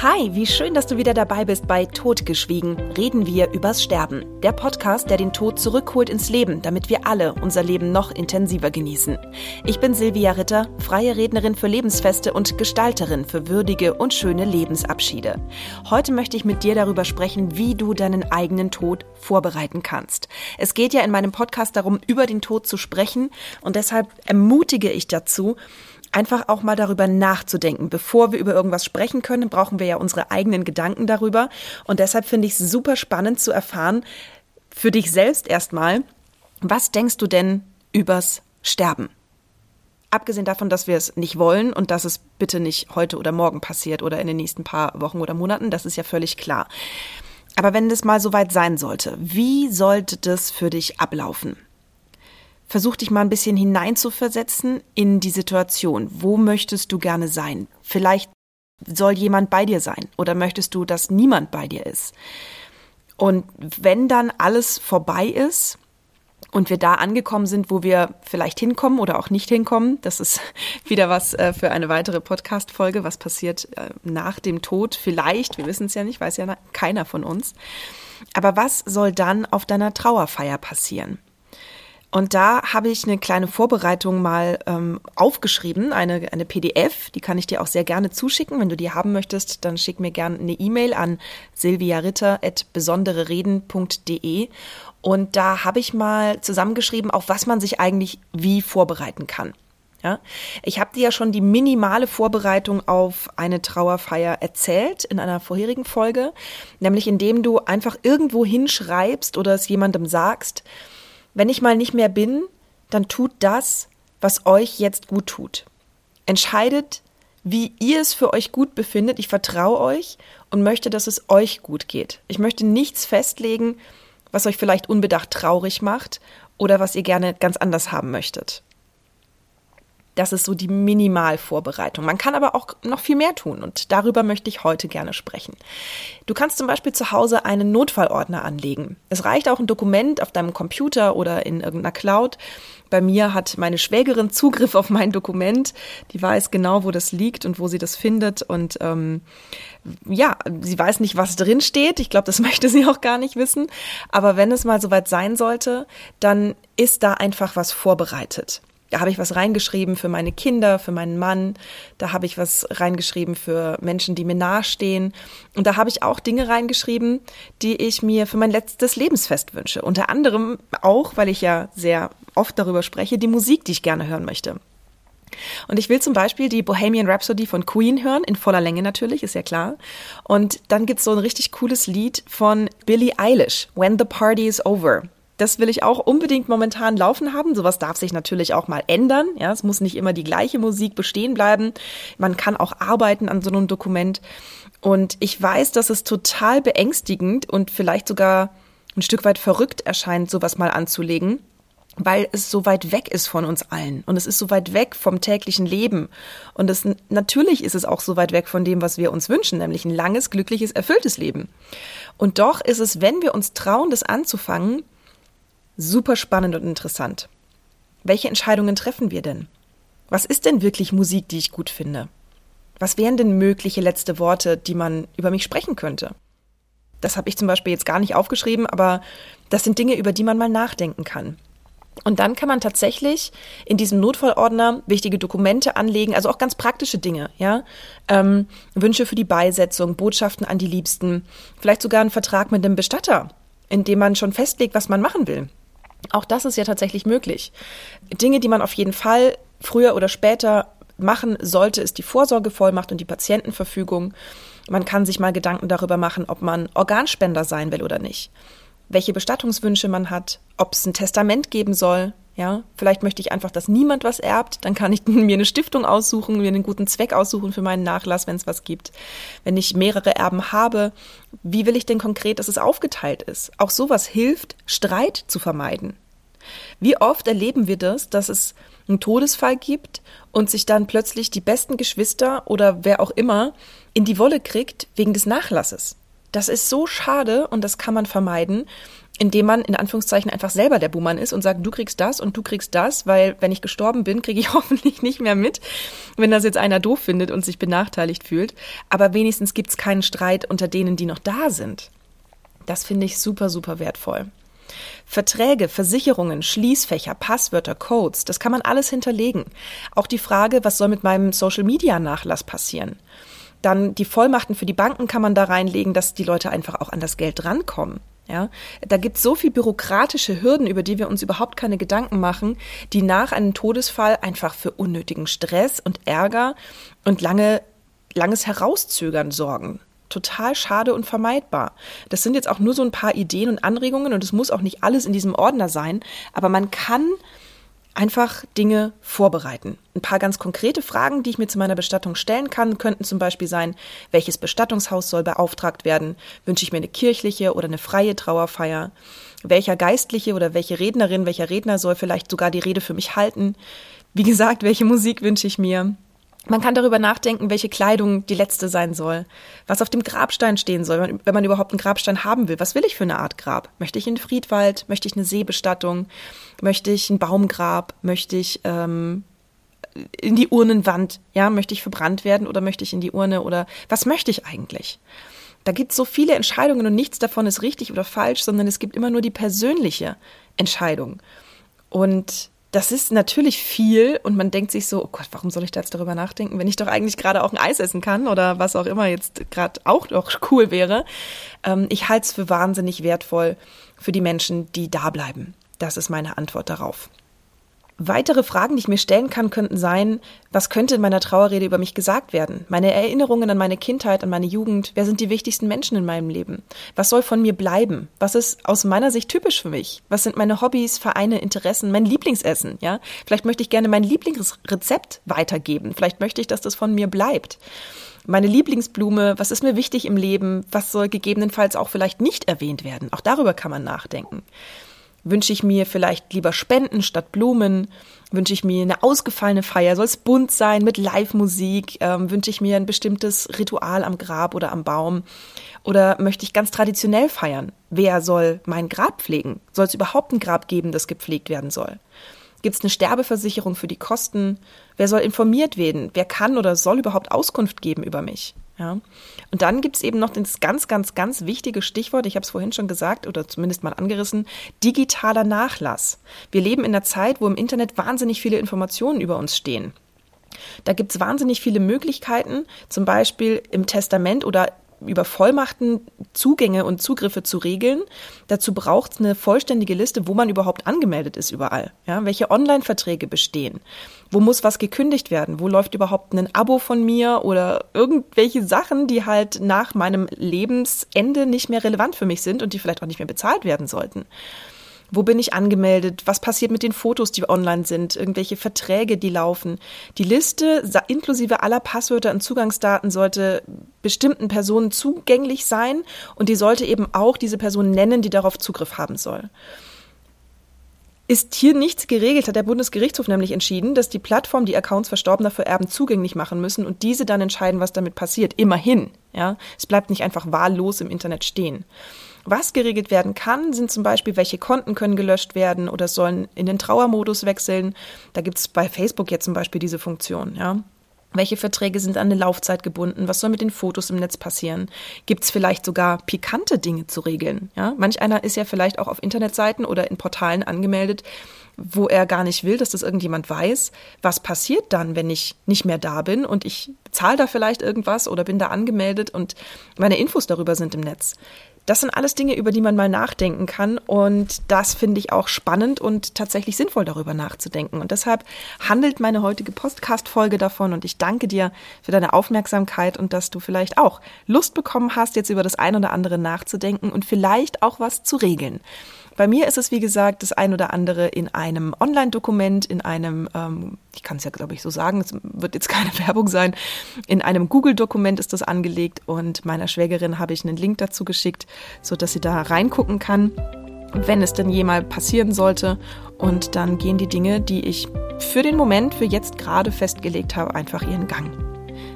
Hi, wie schön, dass du wieder dabei bist bei Totgeschwiegen. Reden wir übers Sterben. Der Podcast, der den Tod zurückholt ins Leben, damit wir alle unser Leben noch intensiver genießen. Ich bin Silvia Ritter, freie Rednerin für Lebensfeste und Gestalterin für würdige und schöne Lebensabschiede. Heute möchte ich mit dir darüber sprechen, wie du deinen eigenen Tod vorbereiten kannst. Es geht ja in meinem Podcast darum, über den Tod zu sprechen und deshalb ermutige ich dazu, einfach auch mal darüber nachzudenken. Bevor wir über irgendwas sprechen können, brauchen wir ja unsere eigenen Gedanken darüber. Und deshalb finde ich es super spannend zu erfahren, für dich selbst erstmal, was denkst du denn übers Sterben? Abgesehen davon, dass wir es nicht wollen und dass es bitte nicht heute oder morgen passiert oder in den nächsten paar Wochen oder Monaten, das ist ja völlig klar. Aber wenn das mal soweit sein sollte, wie sollte das für dich ablaufen? Versuch dich mal ein bisschen hineinzuversetzen in die Situation. Wo möchtest du gerne sein? Vielleicht soll jemand bei dir sein oder möchtest du, dass niemand bei dir ist? Und wenn dann alles vorbei ist und wir da angekommen sind, wo wir vielleicht hinkommen oder auch nicht hinkommen, das ist wieder was äh, für eine weitere Podcast-Folge, was passiert äh, nach dem Tod vielleicht, wir wissen es ja nicht, weiß ja keiner von uns. Aber was soll dann auf deiner Trauerfeier passieren? Und da habe ich eine kleine Vorbereitung mal ähm, aufgeschrieben, eine, eine PDF, die kann ich dir auch sehr gerne zuschicken. Wenn du die haben möchtest, dann schick mir gerne eine E-Mail an silviaritter.besonderereden.de. Und da habe ich mal zusammengeschrieben, auf was man sich eigentlich wie vorbereiten kann. Ja, ich habe dir ja schon die minimale Vorbereitung auf eine Trauerfeier erzählt in einer vorherigen Folge, nämlich indem du einfach irgendwo hinschreibst oder es jemandem sagst, wenn ich mal nicht mehr bin, dann tut das, was euch jetzt gut tut. Entscheidet, wie ihr es für euch gut befindet. Ich vertraue euch und möchte, dass es euch gut geht. Ich möchte nichts festlegen, was euch vielleicht unbedacht traurig macht oder was ihr gerne ganz anders haben möchtet. Das ist so die Minimalvorbereitung. Man kann aber auch noch viel mehr tun und darüber möchte ich heute gerne sprechen. Du kannst zum Beispiel zu Hause einen Notfallordner anlegen. Es reicht auch ein Dokument auf deinem Computer oder in irgendeiner Cloud. Bei mir hat meine Schwägerin Zugriff auf mein Dokument. Die weiß genau, wo das liegt und wo sie das findet. Und ähm, ja, sie weiß nicht, was drin steht. Ich glaube, das möchte sie auch gar nicht wissen. Aber wenn es mal soweit sein sollte, dann ist da einfach was vorbereitet. Da habe ich was reingeschrieben für meine Kinder, für meinen Mann. Da habe ich was reingeschrieben für Menschen, die mir nahestehen. Und da habe ich auch Dinge reingeschrieben, die ich mir für mein letztes Lebensfest wünsche. Unter anderem auch, weil ich ja sehr oft darüber spreche, die Musik, die ich gerne hören möchte. Und ich will zum Beispiel die Bohemian Rhapsody von Queen hören, in voller Länge natürlich, ist ja klar. Und dann gibt's so ein richtig cooles Lied von Billie Eilish, When the Party is Over. Das will ich auch unbedingt momentan laufen haben. Sowas darf sich natürlich auch mal ändern. Ja, es muss nicht immer die gleiche Musik bestehen bleiben. Man kann auch arbeiten an so einem Dokument. Und ich weiß, dass es total beängstigend und vielleicht sogar ein Stück weit verrückt erscheint, sowas mal anzulegen, weil es so weit weg ist von uns allen und es ist so weit weg vom täglichen Leben und es natürlich ist es auch so weit weg von dem, was wir uns wünschen, nämlich ein langes, glückliches, erfülltes Leben. Und doch ist es, wenn wir uns trauen, das anzufangen, Super spannend und interessant. Welche Entscheidungen treffen wir denn? Was ist denn wirklich Musik, die ich gut finde? Was wären denn mögliche letzte Worte, die man über mich sprechen könnte? Das habe ich zum Beispiel jetzt gar nicht aufgeschrieben, aber das sind Dinge, über die man mal nachdenken kann. Und dann kann man tatsächlich in diesem Notfallordner wichtige Dokumente anlegen, also auch ganz praktische Dinge, ja. Ähm, Wünsche für die Beisetzung, Botschaften an die Liebsten, vielleicht sogar einen Vertrag mit dem Bestatter, in dem man schon festlegt, was man machen will. Auch das ist ja tatsächlich möglich. Dinge, die man auf jeden Fall früher oder später machen sollte, ist die Vorsorgevollmacht und die Patientenverfügung. Man kann sich mal Gedanken darüber machen, ob man Organspender sein will oder nicht. Welche Bestattungswünsche man hat, ob es ein Testament geben soll, ja, vielleicht möchte ich einfach, dass niemand was erbt. Dann kann ich mir eine Stiftung aussuchen, mir einen guten Zweck aussuchen für meinen Nachlass, wenn es was gibt. Wenn ich mehrere Erben habe, wie will ich denn konkret, dass es aufgeteilt ist? Auch sowas hilft, Streit zu vermeiden. Wie oft erleben wir das, dass es einen Todesfall gibt und sich dann plötzlich die besten Geschwister oder wer auch immer in die Wolle kriegt wegen des Nachlasses? Das ist so schade und das kann man vermeiden. Indem man in Anführungszeichen einfach selber der Buhmann ist und sagt, du kriegst das und du kriegst das, weil wenn ich gestorben bin, kriege ich hoffentlich nicht mehr mit, wenn das jetzt einer doof findet und sich benachteiligt fühlt. Aber wenigstens gibt es keinen Streit unter denen, die noch da sind. Das finde ich super, super wertvoll. Verträge, Versicherungen, Schließfächer, Passwörter, Codes, das kann man alles hinterlegen. Auch die Frage, was soll mit meinem Social-Media-Nachlass passieren? Dann die Vollmachten für die Banken kann man da reinlegen, dass die Leute einfach auch an das Geld rankommen. Ja, da gibt es so viel bürokratische Hürden, über die wir uns überhaupt keine Gedanken machen, die nach einem Todesfall einfach für unnötigen Stress und Ärger und lange, langes Herauszögern sorgen. Total schade und vermeidbar. Das sind jetzt auch nur so ein paar Ideen und Anregungen und es muss auch nicht alles in diesem Ordner sein, aber man kann einfach Dinge vorbereiten. Ein paar ganz konkrete Fragen, die ich mir zu meiner Bestattung stellen kann, könnten zum Beispiel sein, welches Bestattungshaus soll beauftragt werden? Wünsche ich mir eine kirchliche oder eine freie Trauerfeier? Welcher Geistliche oder welche Rednerin, welcher Redner soll vielleicht sogar die Rede für mich halten? Wie gesagt, welche Musik wünsche ich mir? Man kann darüber nachdenken, welche Kleidung die letzte sein soll, was auf dem Grabstein stehen soll, wenn man überhaupt einen Grabstein haben will. Was will ich für eine Art Grab? Möchte ich einen Friedwald? Möchte ich eine Seebestattung? Möchte ich ein Baumgrab? Möchte ich ähm, in die Urnenwand? Ja, möchte ich verbrannt werden oder möchte ich in die Urne? Oder was möchte ich eigentlich? Da gibt es so viele Entscheidungen und nichts davon ist richtig oder falsch, sondern es gibt immer nur die persönliche Entscheidung. Und das ist natürlich viel und man denkt sich so, oh Gott, warum soll ich da jetzt darüber nachdenken, wenn ich doch eigentlich gerade auch ein Eis essen kann oder was auch immer jetzt gerade auch noch cool wäre. Ähm, ich halte es für wahnsinnig wertvoll für die Menschen, die da bleiben. Das ist meine Antwort darauf. Weitere Fragen, die ich mir stellen kann, könnten sein, was könnte in meiner Trauerrede über mich gesagt werden? Meine Erinnerungen an meine Kindheit, an meine Jugend, wer sind die wichtigsten Menschen in meinem Leben? Was soll von mir bleiben? Was ist aus meiner Sicht typisch für mich? Was sind meine Hobbys, Vereine, Interessen, mein Lieblingsessen, ja? Vielleicht möchte ich gerne mein Lieblingsrezept weitergeben. Vielleicht möchte ich, dass das von mir bleibt. Meine Lieblingsblume, was ist mir wichtig im Leben? Was soll gegebenenfalls auch vielleicht nicht erwähnt werden? Auch darüber kann man nachdenken. Wünsche ich mir vielleicht lieber Spenden statt Blumen? Wünsche ich mir eine ausgefallene Feier? Soll es bunt sein mit Live-Musik? Ähm, wünsche ich mir ein bestimmtes Ritual am Grab oder am Baum? Oder möchte ich ganz traditionell feiern? Wer soll mein Grab pflegen? Soll es überhaupt ein Grab geben, das gepflegt werden soll? Gibt es eine Sterbeversicherung für die Kosten? Wer soll informiert werden? Wer kann oder soll überhaupt Auskunft geben über mich? Ja. Und dann gibt es eben noch das ganz, ganz, ganz wichtige Stichwort, ich habe es vorhin schon gesagt oder zumindest mal angerissen, digitaler Nachlass. Wir leben in einer Zeit, wo im Internet wahnsinnig viele Informationen über uns stehen. Da gibt es wahnsinnig viele Möglichkeiten, zum Beispiel im Testament oder über Vollmachten Zugänge und Zugriffe zu regeln. Dazu braucht es eine vollständige Liste, wo man überhaupt angemeldet ist überall. Ja, welche Online-Verträge bestehen? Wo muss was gekündigt werden? Wo läuft überhaupt ein Abo von mir oder irgendwelche Sachen, die halt nach meinem Lebensende nicht mehr relevant für mich sind und die vielleicht auch nicht mehr bezahlt werden sollten? Wo bin ich angemeldet? Was passiert mit den Fotos, die online sind? Irgendwelche Verträge, die laufen? Die Liste inklusive aller Passwörter und Zugangsdaten sollte bestimmten Personen zugänglich sein und die sollte eben auch diese Person nennen, die darauf Zugriff haben soll. Ist hier nichts geregelt, hat der Bundesgerichtshof nämlich entschieden, dass die Plattform die Accounts Verstorbener für Erben zugänglich machen müssen und diese dann entscheiden, was damit passiert. Immerhin, ja. Es bleibt nicht einfach wahllos im Internet stehen. Was geregelt werden kann, sind zum Beispiel, welche Konten können gelöscht werden oder sollen in den Trauermodus wechseln. Da gibt es bei Facebook jetzt zum Beispiel diese Funktion, ja. Welche Verträge sind an eine Laufzeit gebunden? Was soll mit den Fotos im Netz passieren? Gibt es vielleicht sogar pikante Dinge zu regeln? Ja? Manch einer ist ja vielleicht auch auf Internetseiten oder in Portalen angemeldet, wo er gar nicht will, dass das irgendjemand weiß. Was passiert dann, wenn ich nicht mehr da bin und ich zahle da vielleicht irgendwas oder bin da angemeldet und meine Infos darüber sind im Netz? Das sind alles Dinge, über die man mal nachdenken kann. Und das finde ich auch spannend und tatsächlich sinnvoll, darüber nachzudenken. Und deshalb handelt meine heutige Podcast-Folge davon. Und ich danke dir für deine Aufmerksamkeit und dass du vielleicht auch Lust bekommen hast, jetzt über das ein oder andere nachzudenken und vielleicht auch was zu regeln. Bei mir ist es, wie gesagt, das ein oder andere in einem Online-Dokument, in einem, ähm, ich kann es ja, glaube ich, so sagen, es wird jetzt keine Werbung sein, in einem Google-Dokument ist das angelegt und meiner Schwägerin habe ich einen Link dazu geschickt, so dass sie da reingucken kann, wenn es denn jemals passieren sollte. Und dann gehen die Dinge, die ich für den Moment, für jetzt gerade festgelegt habe, einfach ihren Gang.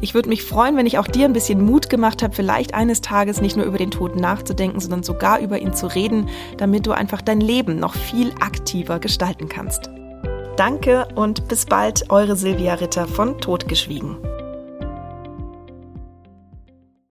Ich würde mich freuen, wenn ich auch dir ein bisschen Mut gemacht habe, vielleicht eines Tages nicht nur über den Tod nachzudenken, sondern sogar über ihn zu reden, damit du einfach dein Leben noch viel aktiver gestalten kannst. Danke und bis bald, eure Silvia Ritter von Totgeschwiegen.